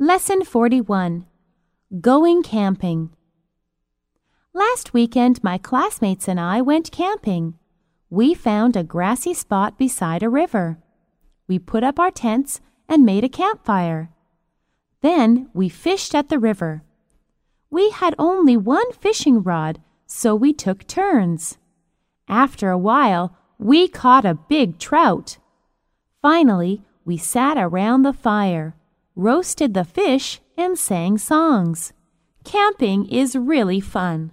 Lesson 41 Going Camping. Last weekend, my classmates and I went camping. We found a grassy spot beside a river. We put up our tents and made a campfire. Then we fished at the river. We had only one fishing rod, so we took turns. After a while, we caught a big trout. Finally, we sat around the fire, roasted the fish, and sang songs. Camping is really fun.